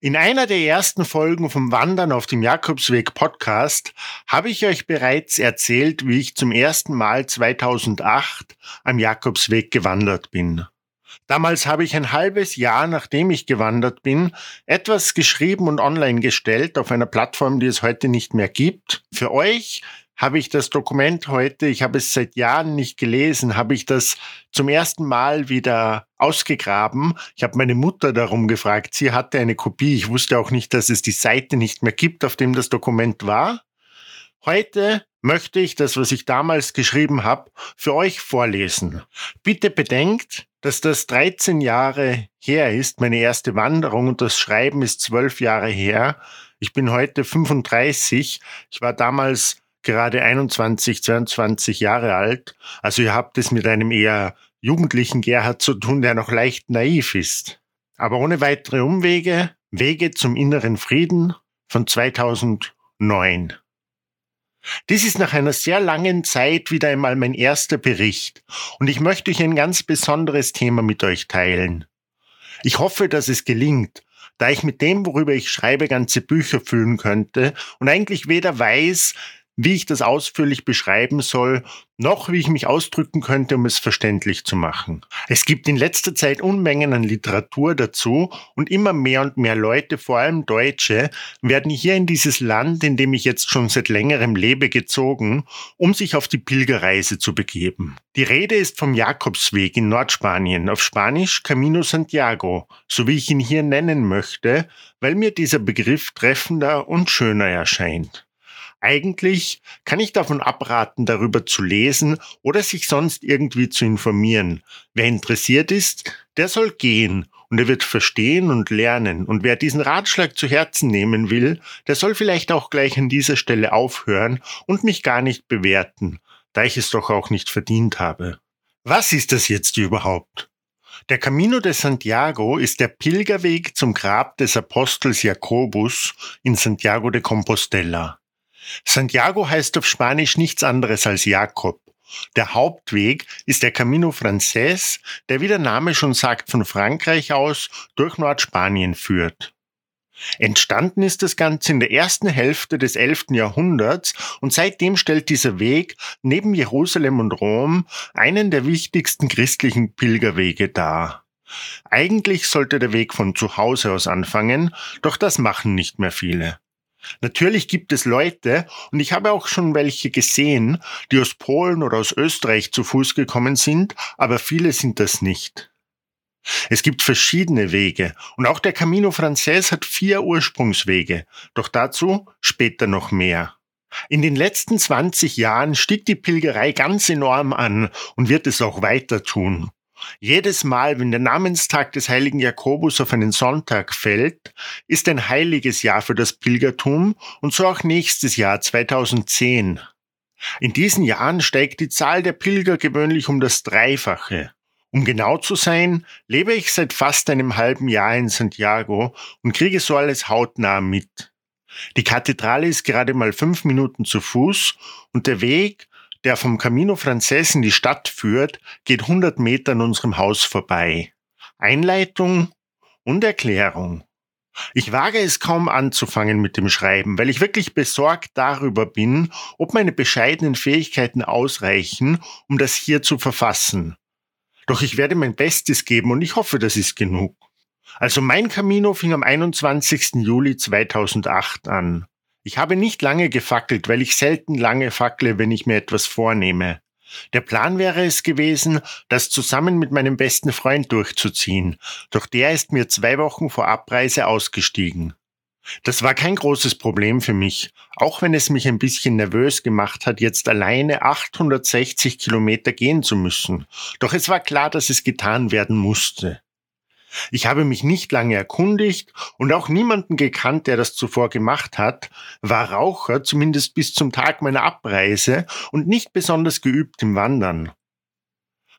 In einer der ersten Folgen vom Wandern auf dem Jakobsweg Podcast habe ich euch bereits erzählt, wie ich zum ersten Mal 2008 am Jakobsweg gewandert bin. Damals habe ich ein halbes Jahr, nachdem ich gewandert bin, etwas geschrieben und online gestellt auf einer Plattform, die es heute nicht mehr gibt. Für euch habe ich das Dokument heute, ich habe es seit Jahren nicht gelesen, habe ich das zum ersten Mal wieder ausgegraben. Ich habe meine Mutter darum gefragt, sie hatte eine Kopie. Ich wusste auch nicht, dass es die Seite nicht mehr gibt, auf dem das Dokument war. Heute möchte ich das, was ich damals geschrieben habe, für euch vorlesen. Bitte bedenkt, dass das 13 Jahre her ist, meine erste Wanderung und das Schreiben ist 12 Jahre her. Ich bin heute 35. Ich war damals gerade 21, 22 Jahre alt. Also ihr habt es mit einem eher jugendlichen Gerhard zu tun, der noch leicht naiv ist. Aber ohne weitere Umwege, Wege zum inneren Frieden von 2009. Dies ist nach einer sehr langen Zeit wieder einmal mein erster Bericht und ich möchte euch ein ganz besonderes Thema mit euch teilen. Ich hoffe, dass es gelingt, da ich mit dem, worüber ich schreibe, ganze Bücher füllen könnte und eigentlich weder weiß, wie ich das ausführlich beschreiben soll, noch wie ich mich ausdrücken könnte, um es verständlich zu machen. Es gibt in letzter Zeit Unmengen an Literatur dazu und immer mehr und mehr Leute, vor allem Deutsche, werden hier in dieses Land, in dem ich jetzt schon seit längerem lebe, gezogen, um sich auf die Pilgerreise zu begeben. Die Rede ist vom Jakobsweg in Nordspanien, auf Spanisch Camino Santiago, so wie ich ihn hier nennen möchte, weil mir dieser Begriff treffender und schöner erscheint. Eigentlich kann ich davon abraten, darüber zu lesen oder sich sonst irgendwie zu informieren. Wer interessiert ist, der soll gehen und er wird verstehen und lernen. Und wer diesen Ratschlag zu Herzen nehmen will, der soll vielleicht auch gleich an dieser Stelle aufhören und mich gar nicht bewerten, da ich es doch auch nicht verdient habe. Was ist das jetzt überhaupt? Der Camino de Santiago ist der Pilgerweg zum Grab des Apostels Jakobus in Santiago de Compostela. Santiago heißt auf Spanisch nichts anderes als Jakob. Der Hauptweg ist der Camino Frances, der wie der Name schon sagt von Frankreich aus durch Nordspanien führt. Entstanden ist das Ganze in der ersten Hälfte des 11. Jahrhunderts und seitdem stellt dieser Weg neben Jerusalem und Rom einen der wichtigsten christlichen Pilgerwege dar. Eigentlich sollte der Weg von zu Hause aus anfangen, doch das machen nicht mehr viele. Natürlich gibt es Leute, und ich habe auch schon welche gesehen, die aus Polen oder aus Österreich zu Fuß gekommen sind, aber viele sind das nicht. Es gibt verschiedene Wege und auch der Camino Frances hat vier Ursprungswege, doch dazu später noch mehr. In den letzten 20 Jahren stieg die Pilgerei ganz enorm an und wird es auch weiter tun. Jedes Mal, wenn der Namenstag des heiligen Jakobus auf einen Sonntag fällt, ist ein heiliges Jahr für das Pilgertum und so auch nächstes Jahr 2010. In diesen Jahren steigt die Zahl der Pilger gewöhnlich um das Dreifache. Um genau zu sein, lebe ich seit fast einem halben Jahr in Santiago und kriege so alles hautnah mit. Die Kathedrale ist gerade mal fünf Minuten zu Fuß und der Weg der vom Camino Frances in die Stadt führt, geht 100 Meter an unserem Haus vorbei. Einleitung und Erklärung. Ich wage es kaum anzufangen mit dem Schreiben, weil ich wirklich besorgt darüber bin, ob meine bescheidenen Fähigkeiten ausreichen, um das hier zu verfassen. Doch ich werde mein Bestes geben und ich hoffe, das ist genug. Also mein Camino fing am 21. Juli 2008 an. Ich habe nicht lange gefackelt, weil ich selten lange fackle, wenn ich mir etwas vornehme. Der Plan wäre es gewesen, das zusammen mit meinem besten Freund durchzuziehen, doch der ist mir zwei Wochen vor Abreise ausgestiegen. Das war kein großes Problem für mich, auch wenn es mich ein bisschen nervös gemacht hat, jetzt alleine 860 Kilometer gehen zu müssen. Doch es war klar, dass es getan werden musste. Ich habe mich nicht lange erkundigt und auch niemanden gekannt, der das zuvor gemacht hat, war Raucher, zumindest bis zum Tag meiner Abreise und nicht besonders geübt im Wandern.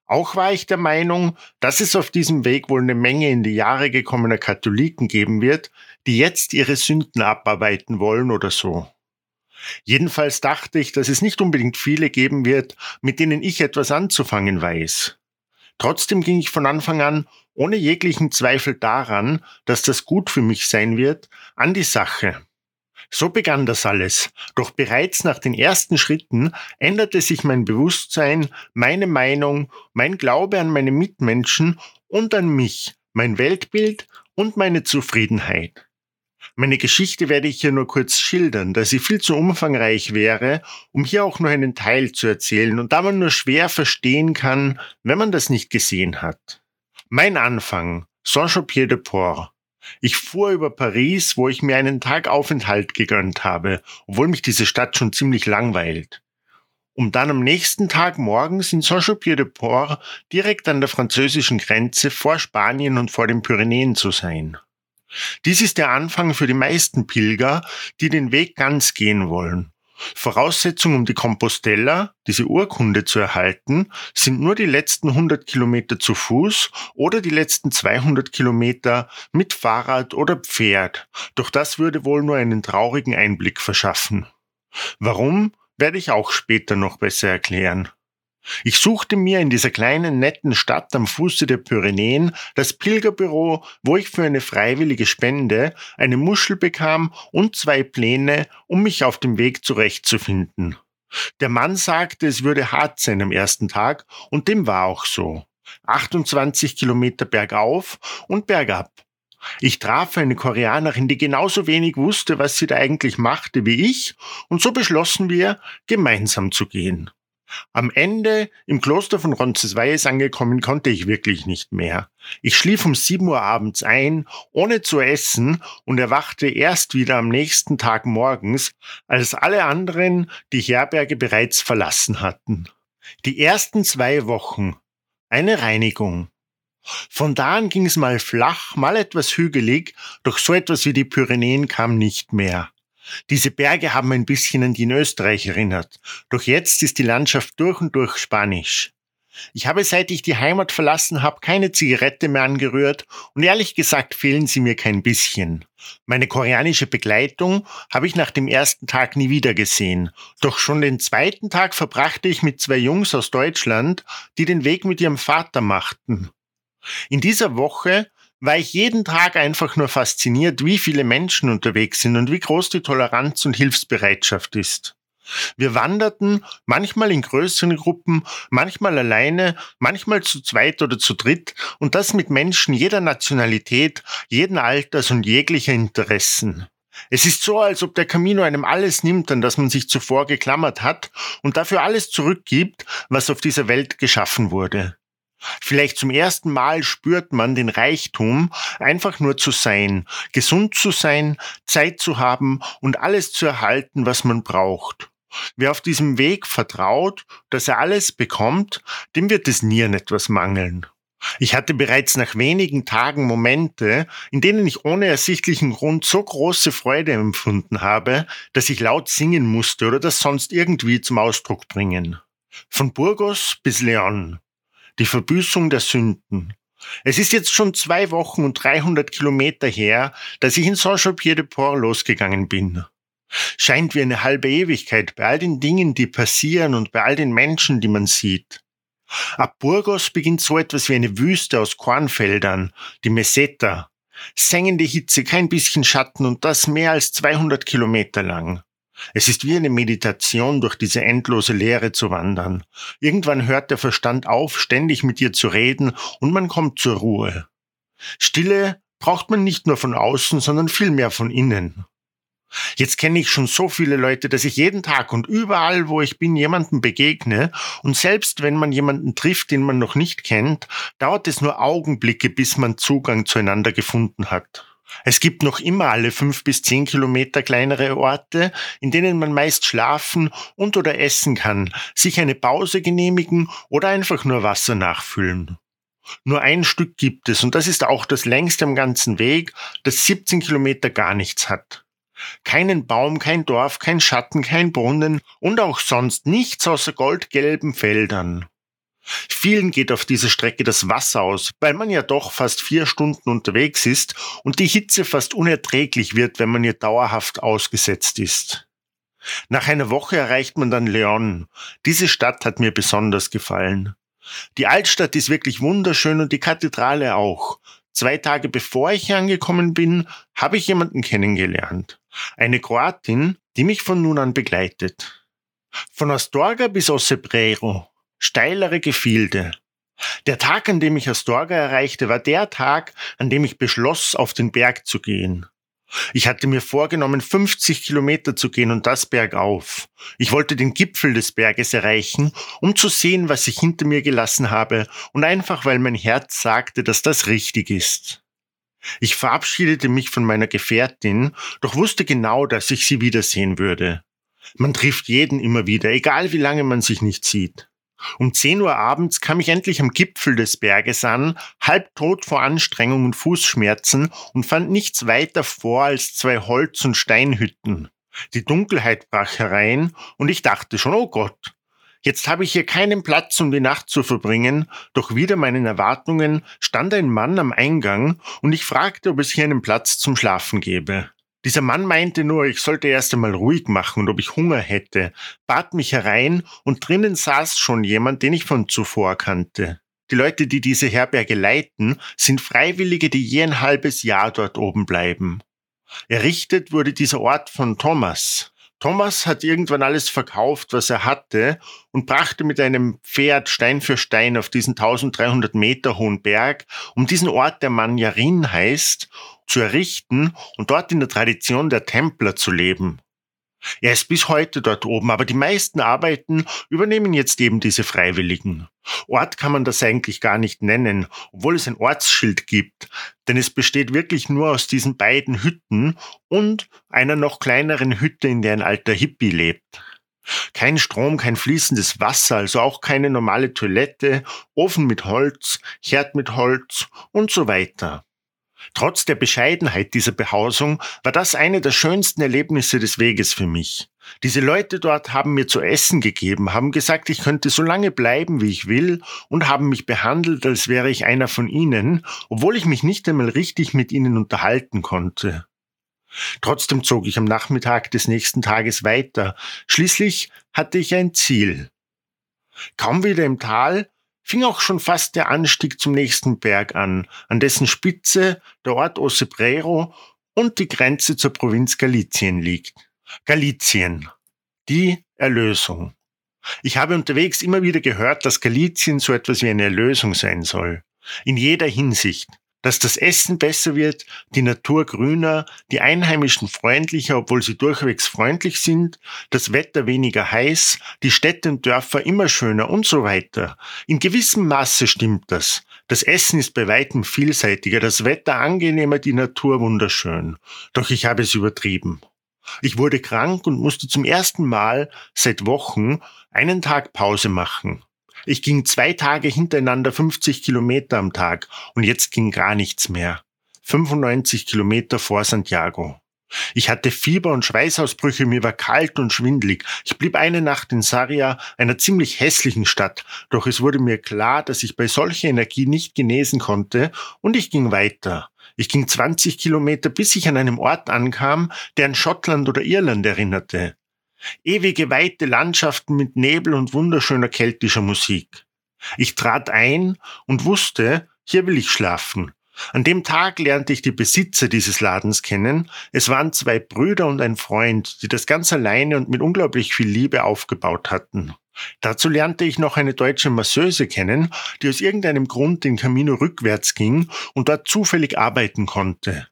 Auch war ich der Meinung, dass es auf diesem Weg wohl eine Menge in die Jahre gekommener Katholiken geben wird, die jetzt ihre Sünden abarbeiten wollen oder so. Jedenfalls dachte ich, dass es nicht unbedingt viele geben wird, mit denen ich etwas anzufangen weiß. Trotzdem ging ich von Anfang an ohne jeglichen Zweifel daran, dass das gut für mich sein wird, an die Sache. So begann das alles, doch bereits nach den ersten Schritten änderte sich mein Bewusstsein, meine Meinung, mein Glaube an meine Mitmenschen und an mich, mein Weltbild und meine Zufriedenheit. Meine Geschichte werde ich hier nur kurz schildern, da sie viel zu umfangreich wäre, um hier auch nur einen Teil zu erzählen und da man nur schwer verstehen kann, wenn man das nicht gesehen hat. Mein Anfang, Saint-Jean-Pied-de-Port. Ich fuhr über Paris, wo ich mir einen Tag Aufenthalt gegönnt habe, obwohl mich diese Stadt schon ziemlich langweilt. Um dann am nächsten Tag morgens in Saint-Jean-Pied-de-Port direkt an der französischen Grenze vor Spanien und vor den Pyrenäen zu sein. Dies ist der Anfang für die meisten Pilger, die den Weg ganz gehen wollen. Voraussetzung, um die Compostella, diese Urkunde zu erhalten, sind nur die letzten 100 Kilometer zu Fuß oder die letzten 200 Kilometer mit Fahrrad oder Pferd. Doch das würde wohl nur einen traurigen Einblick verschaffen. Warum, werde ich auch später noch besser erklären. Ich suchte mir in dieser kleinen netten Stadt am Fuße der Pyrenäen das Pilgerbüro, wo ich für eine freiwillige Spende eine Muschel bekam und zwei Pläne, um mich auf dem Weg zurechtzufinden. Der Mann sagte, es würde hart sein am ersten Tag und dem war auch so. 28 Kilometer bergauf und bergab. Ich traf eine Koreanerin, die genauso wenig wusste, was sie da eigentlich machte wie ich, und so beschlossen wir, gemeinsam zu gehen. Am Ende im Kloster von Roncesvalles angekommen, konnte ich wirklich nicht mehr. Ich schlief um sieben Uhr abends ein, ohne zu essen und erwachte erst wieder am nächsten Tag morgens, als alle anderen die Herberge bereits verlassen hatten. Die ersten zwei Wochen. Eine Reinigung. Von da an ging es mal flach, mal etwas hügelig, doch so etwas wie die Pyrenäen kam nicht mehr. Diese Berge haben ein bisschen an die in Österreich erinnert. Doch jetzt ist die Landschaft durch und durch spanisch. Ich habe seit ich die Heimat verlassen habe keine Zigarette mehr angerührt und ehrlich gesagt fehlen sie mir kein bisschen. Meine koreanische Begleitung habe ich nach dem ersten Tag nie wieder gesehen. Doch schon den zweiten Tag verbrachte ich mit zwei Jungs aus Deutschland, die den Weg mit ihrem Vater machten. In dieser Woche war ich jeden Tag einfach nur fasziniert, wie viele Menschen unterwegs sind und wie groß die Toleranz und Hilfsbereitschaft ist. Wir wanderten manchmal in größeren Gruppen, manchmal alleine, manchmal zu zweit oder zu dritt und das mit Menschen jeder Nationalität, jeden Alters und jeglicher Interessen. Es ist so, als ob der Camino einem alles nimmt, an das man sich zuvor geklammert hat und dafür alles zurückgibt, was auf dieser Welt geschaffen wurde. Vielleicht zum ersten Mal spürt man den Reichtum, einfach nur zu sein, gesund zu sein, Zeit zu haben und alles zu erhalten, was man braucht. Wer auf diesem Weg vertraut, dass er alles bekommt, dem wird es nie an etwas mangeln. Ich hatte bereits nach wenigen Tagen Momente, in denen ich ohne ersichtlichen Grund so große Freude empfunden habe, dass ich laut singen musste oder das sonst irgendwie zum Ausdruck bringen. Von Burgos bis Leon, die Verbüßung der Sünden. Es ist jetzt schon zwei Wochen und 300 Kilometer her, dass ich in Saint-Jean-Pied-de-Port losgegangen bin. Scheint wie eine halbe Ewigkeit bei all den Dingen, die passieren und bei all den Menschen, die man sieht. Ab Burgos beginnt so etwas wie eine Wüste aus Kornfeldern, die Meseta. Sengende Hitze, kein bisschen Schatten und das mehr als 200 Kilometer lang. Es ist wie eine Meditation, durch diese endlose Leere zu wandern. Irgendwann hört der Verstand auf, ständig mit dir zu reden, und man kommt zur Ruhe. Stille braucht man nicht nur von außen, sondern vielmehr von innen. Jetzt kenne ich schon so viele Leute, dass ich jeden Tag und überall, wo ich bin, jemanden begegne, und selbst wenn man jemanden trifft, den man noch nicht kennt, dauert es nur Augenblicke, bis man Zugang zueinander gefunden hat. Es gibt noch immer alle fünf bis zehn Kilometer kleinere Orte, in denen man meist schlafen und oder essen kann, sich eine Pause genehmigen oder einfach nur Wasser nachfüllen. Nur ein Stück gibt es und das ist auch das längste am ganzen Weg, das 17 Kilometer gar nichts hat. Keinen Baum, kein Dorf, kein Schatten, kein Brunnen und auch sonst nichts außer goldgelben Feldern. Vielen geht auf dieser Strecke das Wasser aus, weil man ja doch fast vier Stunden unterwegs ist und die Hitze fast unerträglich wird, wenn man ihr dauerhaft ausgesetzt ist. Nach einer Woche erreicht man dann Leon. Diese Stadt hat mir besonders gefallen. Die Altstadt ist wirklich wunderschön und die Kathedrale auch. Zwei Tage bevor ich hier angekommen bin, habe ich jemanden kennengelernt. Eine Kroatin, die mich von nun an begleitet. Von Astorga bis Ossebrero. Steilere Gefilde. Der Tag, an dem ich Astorga erreichte, war der Tag, an dem ich beschloss, auf den Berg zu gehen. Ich hatte mir vorgenommen, 50 Kilometer zu gehen und das bergauf. Ich wollte den Gipfel des Berges erreichen, um zu sehen, was ich hinter mir gelassen habe und einfach, weil mein Herz sagte, dass das richtig ist. Ich verabschiedete mich von meiner Gefährtin, doch wusste genau, dass ich sie wiedersehen würde. Man trifft jeden immer wieder, egal wie lange man sich nicht sieht. Um 10 Uhr abends kam ich endlich am Gipfel des Berges an, halbtot vor Anstrengung und Fußschmerzen und fand nichts weiter vor als zwei Holz- und Steinhütten. Die Dunkelheit brach herein und ich dachte schon, oh Gott, jetzt habe ich hier keinen Platz, um die Nacht zu verbringen, doch wieder meinen Erwartungen stand ein Mann am Eingang und ich fragte, ob es hier einen Platz zum Schlafen gäbe. Dieser Mann meinte nur, ich sollte erst einmal ruhig machen und ob ich Hunger hätte, bat mich herein und drinnen saß schon jemand, den ich von zuvor kannte. Die Leute, die diese Herberge leiten, sind Freiwillige, die je ein halbes Jahr dort oben bleiben. Errichtet wurde dieser Ort von Thomas. Thomas hat irgendwann alles verkauft, was er hatte, und brachte mit einem Pferd Stein für Stein auf diesen 1300 Meter hohen Berg, um diesen Ort, der Manjarin heißt, zu errichten und dort in der Tradition der Templer zu leben. Er ist bis heute dort oben, aber die meisten Arbeiten übernehmen jetzt eben diese Freiwilligen. Ort kann man das eigentlich gar nicht nennen, obwohl es ein Ortsschild gibt, denn es besteht wirklich nur aus diesen beiden Hütten und einer noch kleineren Hütte, in der ein alter Hippie lebt. Kein Strom, kein fließendes Wasser, also auch keine normale Toilette, Ofen mit Holz, Herd mit Holz und so weiter. Trotz der Bescheidenheit dieser Behausung war das eine der schönsten Erlebnisse des Weges für mich. Diese Leute dort haben mir zu essen gegeben, haben gesagt, ich könnte so lange bleiben, wie ich will, und haben mich behandelt, als wäre ich einer von ihnen, obwohl ich mich nicht einmal richtig mit ihnen unterhalten konnte. Trotzdem zog ich am Nachmittag des nächsten Tages weiter. Schließlich hatte ich ein Ziel. Kaum wieder im Tal fing auch schon fast der Anstieg zum nächsten Berg an, an dessen Spitze der Ort Ossebrero und die Grenze zur Provinz Galizien liegt. Galizien. Die Erlösung. Ich habe unterwegs immer wieder gehört, dass Galizien so etwas wie eine Erlösung sein soll. In jeder Hinsicht dass das Essen besser wird, die Natur grüner, die Einheimischen freundlicher, obwohl sie durchwegs freundlich sind, das Wetter weniger heiß, die Städte und Dörfer immer schöner und so weiter. In gewissem Maße stimmt das. Das Essen ist bei weitem vielseitiger, das Wetter angenehmer, die Natur wunderschön. Doch ich habe es übertrieben. Ich wurde krank und musste zum ersten Mal seit Wochen einen Tag Pause machen. Ich ging zwei Tage hintereinander 50 Kilometer am Tag und jetzt ging gar nichts mehr. 95 Kilometer vor Santiago. Ich hatte Fieber und Schweißausbrüche, mir war kalt und schwindlig. Ich blieb eine Nacht in Saria, einer ziemlich hässlichen Stadt, doch es wurde mir klar, dass ich bei solcher Energie nicht genesen konnte und ich ging weiter. Ich ging 20 Kilometer, bis ich an einem Ort ankam, der an Schottland oder Irland erinnerte. Ewige weite Landschaften mit Nebel und wunderschöner keltischer Musik. Ich trat ein und wusste, hier will ich schlafen. An dem Tag lernte ich die Besitzer dieses Ladens kennen. Es waren zwei Brüder und ein Freund, die das ganz alleine und mit unglaublich viel Liebe aufgebaut hatten. Dazu lernte ich noch eine deutsche Masseuse kennen, die aus irgendeinem Grund den Camino rückwärts ging und dort zufällig arbeiten konnte.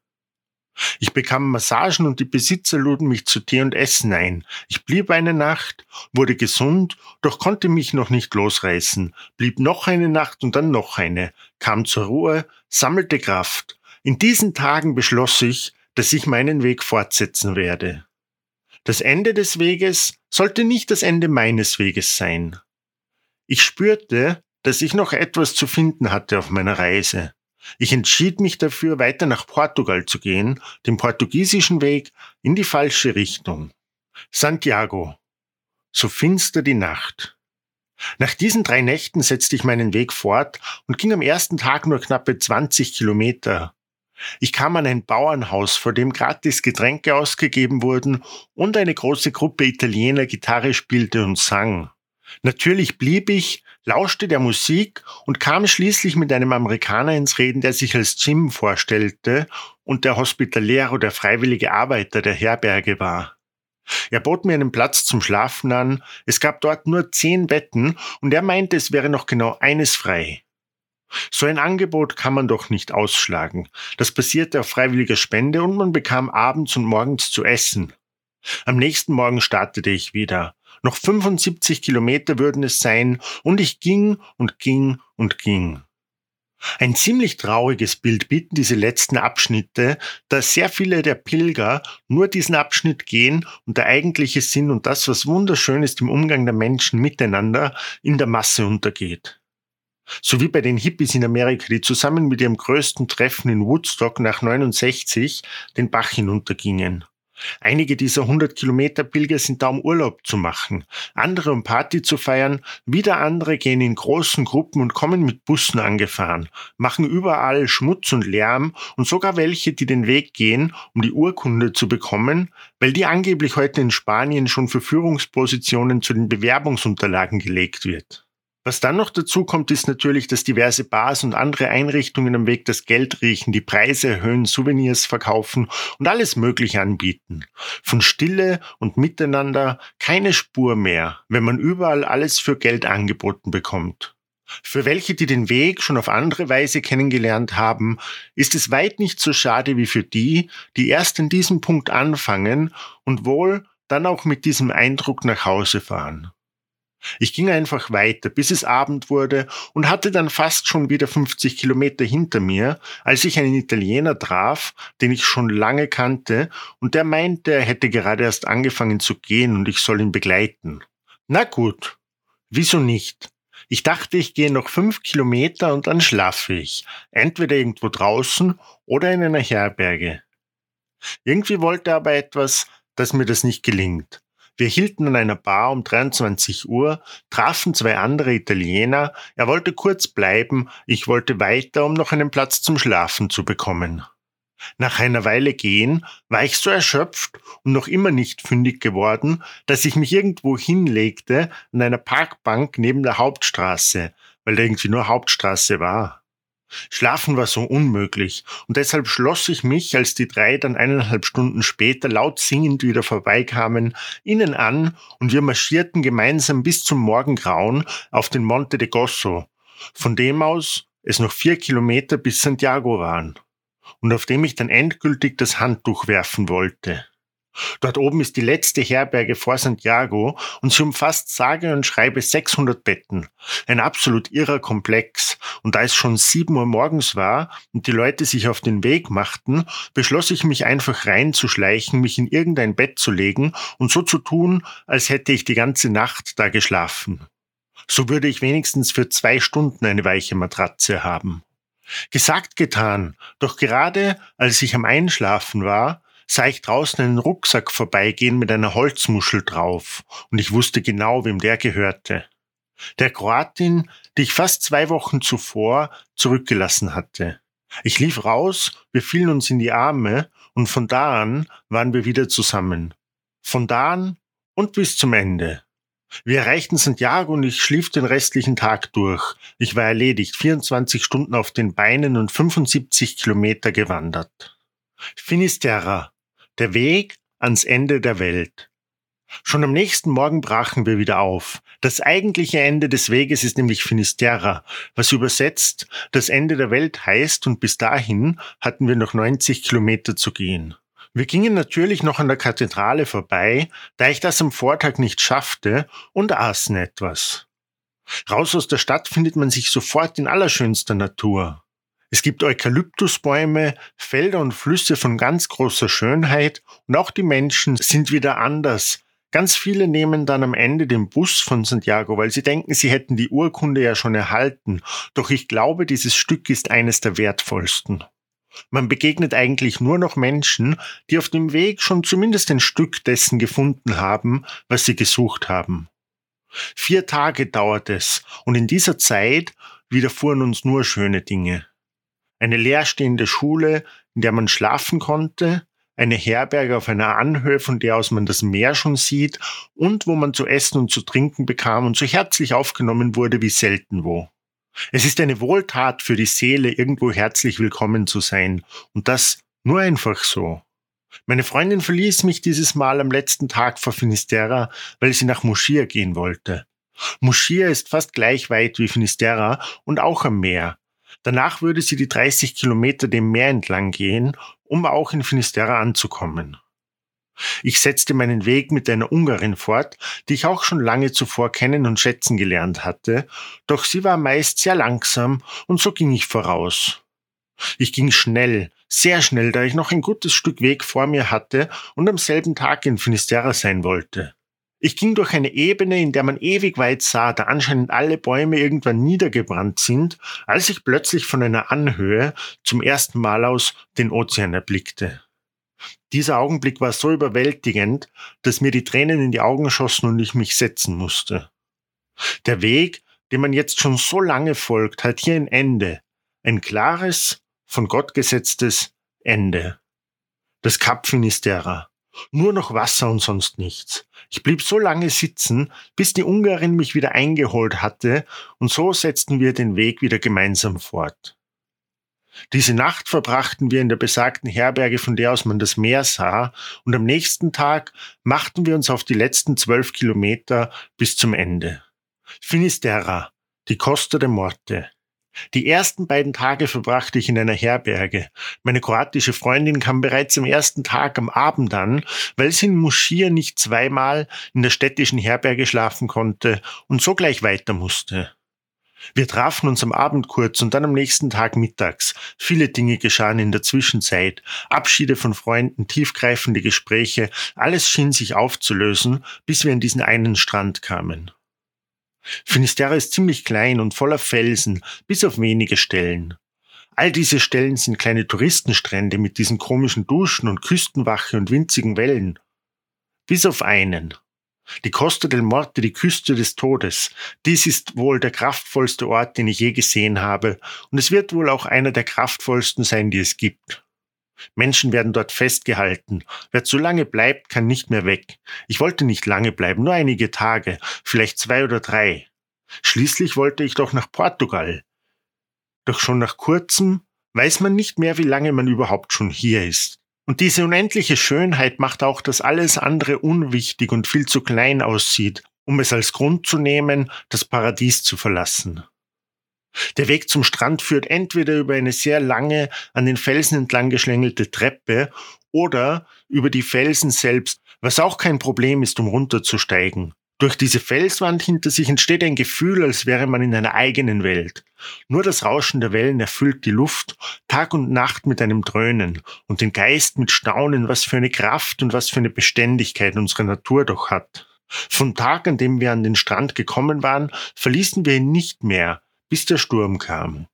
Ich bekam Massagen und die Besitzer luden mich zu Tee und Essen ein. Ich blieb eine Nacht, wurde gesund, doch konnte mich noch nicht losreißen, blieb noch eine Nacht und dann noch eine, kam zur Ruhe, sammelte Kraft. In diesen Tagen beschloss ich, dass ich meinen Weg fortsetzen werde. Das Ende des Weges sollte nicht das Ende meines Weges sein. Ich spürte, dass ich noch etwas zu finden hatte auf meiner Reise. Ich entschied mich dafür, weiter nach Portugal zu gehen, den portugiesischen Weg in die falsche Richtung. Santiago. So finster die Nacht. Nach diesen drei Nächten setzte ich meinen Weg fort und ging am ersten Tag nur knappe 20 Kilometer. Ich kam an ein Bauernhaus, vor dem gratis Getränke ausgegeben wurden und eine große Gruppe Italiener Gitarre spielte und sang. Natürlich blieb ich, lauschte der Musik und kam schließlich mit einem Amerikaner ins Reden, der sich als Jim vorstellte und der Hospitalär oder freiwillige Arbeiter der Herberge war. Er bot mir einen Platz zum Schlafen an, es gab dort nur zehn Betten und er meinte, es wäre noch genau eines frei. So ein Angebot kann man doch nicht ausschlagen. Das basierte auf freiwilliger Spende und man bekam abends und morgens zu essen. Am nächsten Morgen startete ich wieder. Noch 75 Kilometer würden es sein und ich ging und ging und ging. Ein ziemlich trauriges Bild bieten diese letzten Abschnitte, da sehr viele der Pilger nur diesen Abschnitt gehen und der eigentliche Sinn und das, was wunderschön ist im Umgang der Menschen miteinander, in der Masse untergeht. So wie bei den Hippies in Amerika, die zusammen mit ihrem größten Treffen in Woodstock nach 69 den Bach hinuntergingen. Einige dieser 100 Kilometer Pilger sind da, um Urlaub zu machen, andere um Party zu feiern, wieder andere gehen in großen Gruppen und kommen mit Bussen angefahren, machen überall Schmutz und Lärm und sogar welche, die den Weg gehen, um die Urkunde zu bekommen, weil die angeblich heute in Spanien schon für Führungspositionen zu den Bewerbungsunterlagen gelegt wird. Was dann noch dazu kommt, ist natürlich, dass diverse Bars und andere Einrichtungen am Weg das Geld riechen, die Preise erhöhen, Souvenirs verkaufen und alles Mögliche anbieten. Von Stille und Miteinander keine Spur mehr, wenn man überall alles für Geld angeboten bekommt. Für welche, die den Weg schon auf andere Weise kennengelernt haben, ist es weit nicht so schade wie für die, die erst in diesem Punkt anfangen und wohl dann auch mit diesem Eindruck nach Hause fahren. Ich ging einfach weiter, bis es Abend wurde und hatte dann fast schon wieder 50 Kilometer hinter mir, als ich einen Italiener traf, den ich schon lange kannte, und der meinte, er hätte gerade erst angefangen zu gehen und ich soll ihn begleiten. Na gut, wieso nicht? Ich dachte, ich gehe noch fünf Kilometer und dann schlafe ich, entweder irgendwo draußen oder in einer Herberge. Irgendwie wollte er aber etwas, dass mir das nicht gelingt. Wir hielten an einer Bar um 23 Uhr, trafen zwei andere Italiener, er wollte kurz bleiben, ich wollte weiter, um noch einen Platz zum Schlafen zu bekommen. Nach einer Weile gehen war ich so erschöpft und noch immer nicht fündig geworden, dass ich mich irgendwo hinlegte an einer Parkbank neben der Hauptstraße, weil da irgendwie nur Hauptstraße war. Schlafen war so unmöglich, und deshalb schloss ich mich, als die drei dann eineinhalb Stunden später laut singend wieder vorbeikamen, ihnen an, und wir marschierten gemeinsam bis zum Morgengrauen auf den Monte de Gosso, von dem aus es noch vier Kilometer bis Santiago waren, und auf dem ich dann endgültig das Handtuch werfen wollte. Dort oben ist die letzte Herberge vor Santiago und sie umfasst sage und schreibe 600 Betten. Ein absolut irrer Komplex. Und da es schon 7 Uhr morgens war und die Leute sich auf den Weg machten, beschloss ich mich einfach reinzuschleichen, mich in irgendein Bett zu legen und so zu tun, als hätte ich die ganze Nacht da geschlafen. So würde ich wenigstens für zwei Stunden eine weiche Matratze haben. Gesagt, getan. Doch gerade als ich am Einschlafen war, sah ich draußen einen Rucksack vorbeigehen mit einer Holzmuschel drauf, und ich wusste genau, wem der gehörte. Der Kroatin, die ich fast zwei Wochen zuvor zurückgelassen hatte. Ich lief raus, wir fielen uns in die Arme, und von da an waren wir wieder zusammen. Von da an und bis zum Ende. Wir erreichten Santiago und ich schlief den restlichen Tag durch. Ich war erledigt, 24 Stunden auf den Beinen und 75 Kilometer gewandert. Finisterra, der Weg ans Ende der Welt. Schon am nächsten Morgen brachen wir wieder auf. Das eigentliche Ende des Weges ist nämlich Finisterra, was übersetzt das Ende der Welt heißt und bis dahin hatten wir noch 90 Kilometer zu gehen. Wir gingen natürlich noch an der Kathedrale vorbei, da ich das am Vortag nicht schaffte, und aßen etwas. Raus aus der Stadt findet man sich sofort in allerschönster Natur. Es gibt Eukalyptusbäume, Felder und Flüsse von ganz großer Schönheit und auch die Menschen sind wieder anders. Ganz viele nehmen dann am Ende den Bus von Santiago, weil sie denken, sie hätten die Urkunde ja schon erhalten. Doch ich glaube, dieses Stück ist eines der wertvollsten. Man begegnet eigentlich nur noch Menschen, die auf dem Weg schon zumindest ein Stück dessen gefunden haben, was sie gesucht haben. Vier Tage dauert es, und in dieser Zeit widerfuhren uns nur schöne Dinge eine leerstehende Schule, in der man schlafen konnte, eine Herberge auf einer Anhöhe, von der aus man das Meer schon sieht und wo man zu essen und zu trinken bekam und so herzlich aufgenommen wurde wie selten wo. Es ist eine Wohltat für die Seele, irgendwo herzlich willkommen zu sein und das nur einfach so. Meine Freundin verließ mich dieses Mal am letzten Tag vor Finisterra, weil sie nach Moschia gehen wollte. Moschia ist fast gleich weit wie Finisterra und auch am Meer. Danach würde sie die 30 Kilometer dem Meer entlang gehen, um auch in Finisterra anzukommen. Ich setzte meinen Weg mit einer Ungarin fort, die ich auch schon lange zuvor kennen und schätzen gelernt hatte, doch sie war meist sehr langsam und so ging ich voraus. Ich ging schnell, sehr schnell, da ich noch ein gutes Stück Weg vor mir hatte und am selben Tag in Finisterra sein wollte. Ich ging durch eine Ebene, in der man ewig weit sah, da anscheinend alle Bäume irgendwann niedergebrannt sind, als ich plötzlich von einer Anhöhe zum ersten Mal aus den Ozean erblickte. Dieser Augenblick war so überwältigend, dass mir die Tränen in die Augen schossen und ich mich setzen musste. Der Weg, dem man jetzt schon so lange folgt, hat hier ein Ende, ein klares, von Gott gesetztes Ende. Das Kap Finisterra. Nur noch Wasser und sonst nichts. Ich blieb so lange sitzen, bis die Ungarin mich wieder eingeholt hatte, und so setzten wir den Weg wieder gemeinsam fort. Diese Nacht verbrachten wir in der besagten Herberge, von der aus man das Meer sah, und am nächsten Tag machten wir uns auf die letzten zwölf Kilometer bis zum Ende. Finisterra, die Costa de Morte. Die ersten beiden Tage verbrachte ich in einer Herberge. Meine kroatische Freundin kam bereits am ersten Tag am Abend an, weil sie in Muschir nicht zweimal in der städtischen Herberge schlafen konnte und so gleich weiter musste. Wir trafen uns am Abend kurz und dann am nächsten Tag mittags. Viele Dinge geschahen in der Zwischenzeit. Abschiede von Freunden, tiefgreifende Gespräche, alles schien sich aufzulösen, bis wir an diesen einen Strand kamen. Finisterre ist ziemlich klein und voller Felsen, bis auf wenige Stellen. All diese Stellen sind kleine Touristenstrände mit diesen komischen Duschen und Küstenwache und winzigen Wellen. Bis auf einen. Die Costa del Morte, die Küste des Todes. Dies ist wohl der kraftvollste Ort, den ich je gesehen habe, und es wird wohl auch einer der kraftvollsten sein, die es gibt. Menschen werden dort festgehalten. Wer zu lange bleibt, kann nicht mehr weg. Ich wollte nicht lange bleiben, nur einige Tage, vielleicht zwei oder drei. Schließlich wollte ich doch nach Portugal. Doch schon nach kurzem weiß man nicht mehr, wie lange man überhaupt schon hier ist. Und diese unendliche Schönheit macht auch, dass alles andere unwichtig und viel zu klein aussieht, um es als Grund zu nehmen, das Paradies zu verlassen. Der Weg zum Strand führt entweder über eine sehr lange, an den Felsen entlang geschlängelte Treppe oder über die Felsen selbst, was auch kein Problem ist, um runterzusteigen. Durch diese Felswand hinter sich entsteht ein Gefühl, als wäre man in einer eigenen Welt. Nur das Rauschen der Wellen erfüllt die Luft, Tag und Nacht mit einem Dröhnen und den Geist mit Staunen, was für eine Kraft und was für eine Beständigkeit unsere Natur doch hat. Vom Tag, an dem wir an den Strand gekommen waren, verließen wir ihn nicht mehr, bis der Sturm kam.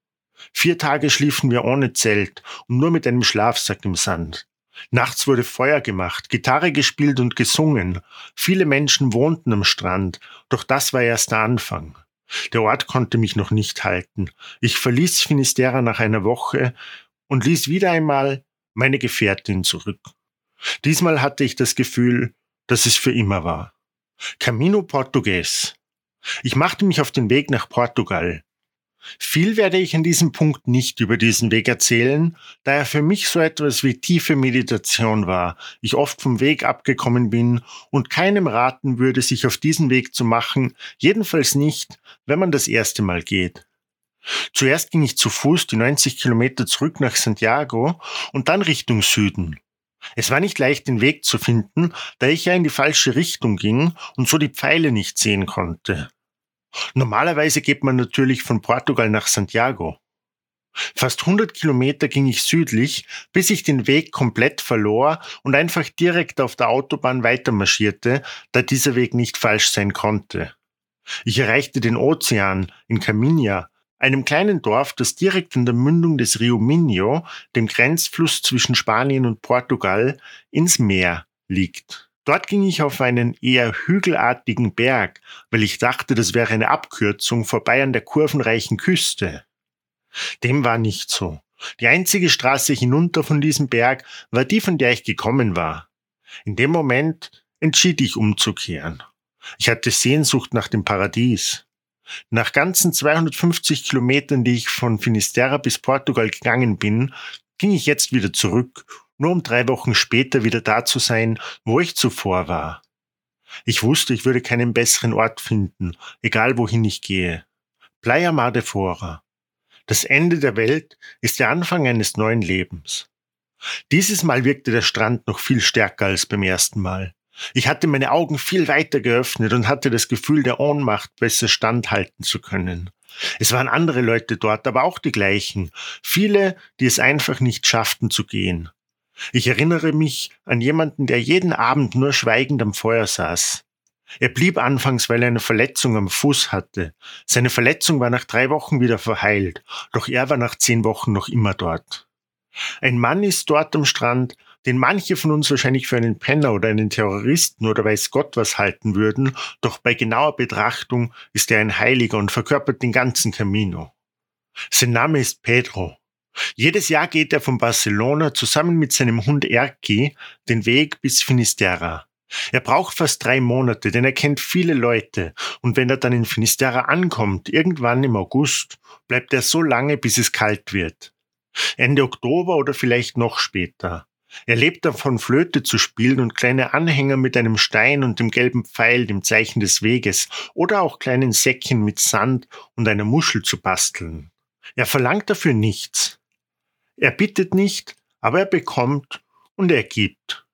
Vier Tage schliefen wir ohne Zelt und nur mit einem Schlafsack im Sand. Nachts wurde Feuer gemacht, Gitarre gespielt und gesungen. Viele Menschen wohnten am Strand, doch das war erst der Anfang. Der Ort konnte mich noch nicht halten. Ich verließ Finisterra nach einer Woche und ließ wieder einmal meine Gefährtin zurück. Diesmal hatte ich das Gefühl, dass es für immer war. Camino Portugues. Ich machte mich auf den Weg nach Portugal. Viel werde ich an diesem Punkt nicht über diesen Weg erzählen, da er für mich so etwas wie tiefe Meditation war, ich oft vom Weg abgekommen bin und keinem raten würde, sich auf diesen Weg zu machen, jedenfalls nicht, wenn man das erste Mal geht. Zuerst ging ich zu Fuß die 90 Kilometer zurück nach Santiago und dann Richtung Süden. Es war nicht leicht, den Weg zu finden, da ich ja in die falsche Richtung ging und so die Pfeile nicht sehen konnte. Normalerweise geht man natürlich von Portugal nach Santiago. Fast 100 Kilometer ging ich südlich, bis ich den Weg komplett verlor und einfach direkt auf der Autobahn weitermarschierte, da dieser Weg nicht falsch sein konnte. Ich erreichte den Ozean in Caminia, einem kleinen Dorf, das direkt an der Mündung des Rio Minho, dem Grenzfluss zwischen Spanien und Portugal, ins Meer liegt. Dort ging ich auf einen eher hügelartigen Berg, weil ich dachte, das wäre eine Abkürzung vorbei an der kurvenreichen Küste. Dem war nicht so. Die einzige Straße hinunter von diesem Berg war die, von der ich gekommen war. In dem Moment entschied ich umzukehren. Ich hatte Sehnsucht nach dem Paradies. Nach ganzen 250 Kilometern, die ich von Finisterra bis Portugal gegangen bin, ging ich jetzt wieder zurück, nur um drei Wochen später wieder da zu sein, wo ich zuvor war. Ich wusste, ich würde keinen besseren Ort finden, egal wohin ich gehe. Playa Mar de Fora. Das Ende der Welt ist der Anfang eines neuen Lebens. Dieses Mal wirkte der Strand noch viel stärker als beim ersten Mal. Ich hatte meine Augen viel weiter geöffnet und hatte das Gefühl der Ohnmacht besser standhalten zu können. Es waren andere Leute dort, aber auch die gleichen. Viele, die es einfach nicht schafften zu gehen. Ich erinnere mich an jemanden, der jeden Abend nur schweigend am Feuer saß. Er blieb anfangs, weil er eine Verletzung am Fuß hatte. Seine Verletzung war nach drei Wochen wieder verheilt, doch er war nach zehn Wochen noch immer dort. Ein Mann ist dort am Strand, den manche von uns wahrscheinlich für einen Penner oder einen Terroristen oder weiß Gott was halten würden, doch bei genauer Betrachtung ist er ein Heiliger und verkörpert den ganzen Camino. Sein Name ist Pedro. Jedes Jahr geht er von Barcelona zusammen mit seinem Hund Erki den Weg bis Finisterra. Er braucht fast drei Monate, denn er kennt viele Leute, und wenn er dann in Finisterra ankommt, irgendwann im August, bleibt er so lange, bis es kalt wird. Ende Oktober oder vielleicht noch später. Er lebt davon, Flöte zu spielen und kleine Anhänger mit einem Stein und dem gelben Pfeil, dem Zeichen des Weges, oder auch kleinen Säckchen mit Sand und einer Muschel zu basteln. Er verlangt dafür nichts. Er bittet nicht, aber er bekommt und er gibt.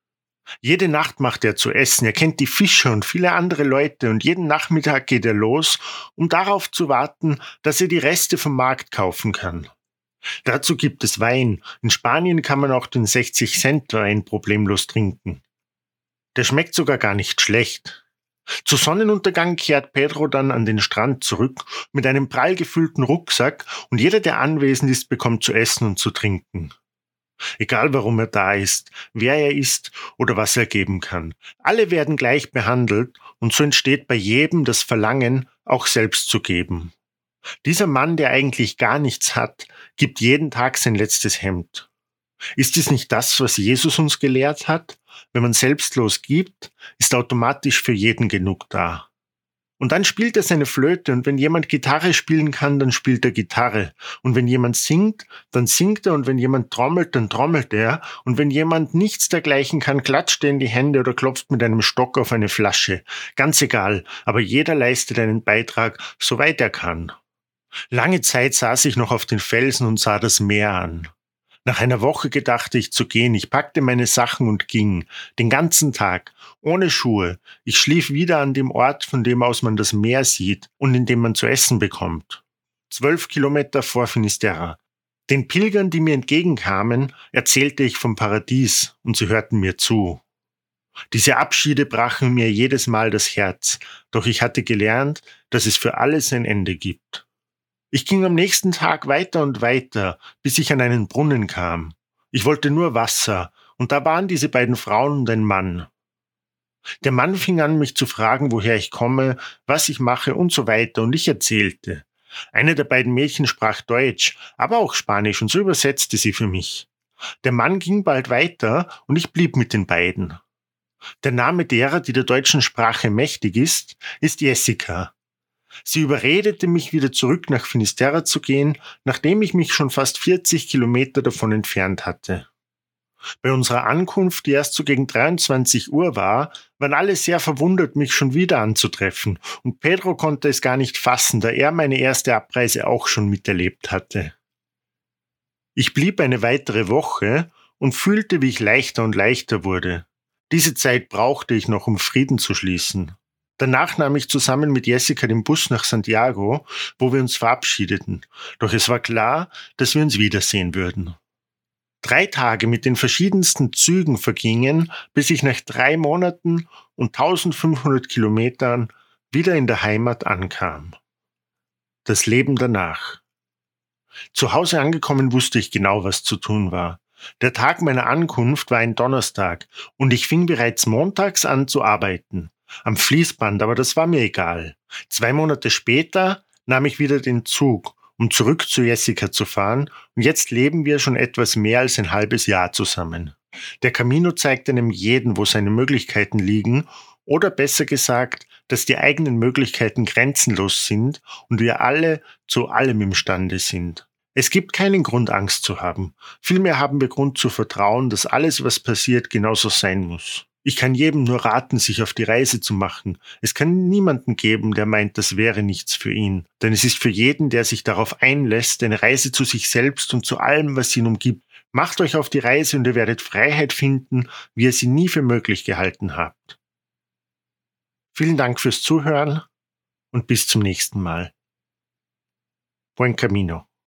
Jede Nacht macht er zu essen, er kennt die Fischer und viele andere Leute und jeden Nachmittag geht er los, um darauf zu warten, dass er die Reste vom Markt kaufen kann. Dazu gibt es Wein. In Spanien kann man auch den 60 Cent Wein problemlos trinken. Der schmeckt sogar gar nicht schlecht. Zu Sonnenuntergang kehrt Pedro dann an den Strand zurück mit einem prall gefüllten Rucksack und jeder, der anwesend ist, bekommt zu essen und zu trinken. Egal warum er da ist, wer er ist oder was er geben kann. Alle werden gleich behandelt und so entsteht bei jedem das Verlangen, auch selbst zu geben. Dieser Mann, der eigentlich gar nichts hat, gibt jeden Tag sein letztes Hemd. Ist es nicht das, was Jesus uns gelehrt hat? Wenn man selbstlos gibt, ist automatisch für jeden genug da. Und dann spielt er seine Flöte und wenn jemand Gitarre spielen kann, dann spielt er Gitarre. Und wenn jemand singt, dann singt er und wenn jemand trommelt, dann trommelt er. Und wenn jemand nichts dergleichen kann, klatscht er in die Hände oder klopft mit einem Stock auf eine Flasche. Ganz egal, aber jeder leistet einen Beitrag, soweit er kann. Lange Zeit saß ich noch auf den Felsen und sah das Meer an. Nach einer Woche gedachte ich zu gehen. Ich packte meine Sachen und ging. Den ganzen Tag. Ohne Schuhe. Ich schlief wieder an dem Ort, von dem aus man das Meer sieht und in dem man zu essen bekommt. Zwölf Kilometer vor Finisterra. Den Pilgern, die mir entgegenkamen, erzählte ich vom Paradies und sie hörten mir zu. Diese Abschiede brachen mir jedes Mal das Herz, doch ich hatte gelernt, dass es für alles ein Ende gibt. Ich ging am nächsten Tag weiter und weiter, bis ich an einen Brunnen kam. Ich wollte nur Wasser, und da waren diese beiden Frauen und ein Mann. Der Mann fing an, mich zu fragen, woher ich komme, was ich mache und so weiter, und ich erzählte. Eine der beiden Mädchen sprach Deutsch, aber auch Spanisch, und so übersetzte sie für mich. Der Mann ging bald weiter, und ich blieb mit den beiden. Der Name derer, die der deutschen Sprache mächtig ist, ist Jessica. Sie überredete mich wieder zurück nach Finisterra zu gehen, nachdem ich mich schon fast 40 Kilometer davon entfernt hatte. Bei unserer Ankunft, die erst so gegen 23 Uhr war, waren alle sehr verwundert, mich schon wieder anzutreffen, und Pedro konnte es gar nicht fassen, da er meine erste Abreise auch schon miterlebt hatte. Ich blieb eine weitere Woche und fühlte, wie ich leichter und leichter wurde. Diese Zeit brauchte ich noch, um Frieden zu schließen. Danach nahm ich zusammen mit Jessica den Bus nach Santiago, wo wir uns verabschiedeten. Doch es war klar, dass wir uns wiedersehen würden. Drei Tage mit den verschiedensten Zügen vergingen, bis ich nach drei Monaten und 1500 Kilometern wieder in der Heimat ankam. Das Leben danach. Zu Hause angekommen wusste ich genau, was zu tun war. Der Tag meiner Ankunft war ein Donnerstag und ich fing bereits montags an zu arbeiten am Fließband, aber das war mir egal. Zwei Monate später nahm ich wieder den Zug um zurück zu Jessica zu fahren, und jetzt leben wir schon etwas mehr als ein halbes Jahr zusammen. Der Camino zeigt einem jeden, wo seine Möglichkeiten liegen, oder besser gesagt, dass die eigenen Möglichkeiten grenzenlos sind und wir alle zu allem imstande sind. Es gibt keinen Grund, Angst zu haben. Vielmehr haben wir Grund zu vertrauen, dass alles, was passiert, genauso sein muss. Ich kann jedem nur raten, sich auf die Reise zu machen. Es kann niemanden geben, der meint, das wäre nichts für ihn. Denn es ist für jeden, der sich darauf einlässt, eine Reise zu sich selbst und zu allem, was ihn umgibt. Macht euch auf die Reise und ihr werdet Freiheit finden, wie ihr sie nie für möglich gehalten habt. Vielen Dank fürs Zuhören und bis zum nächsten Mal. Buen Camino.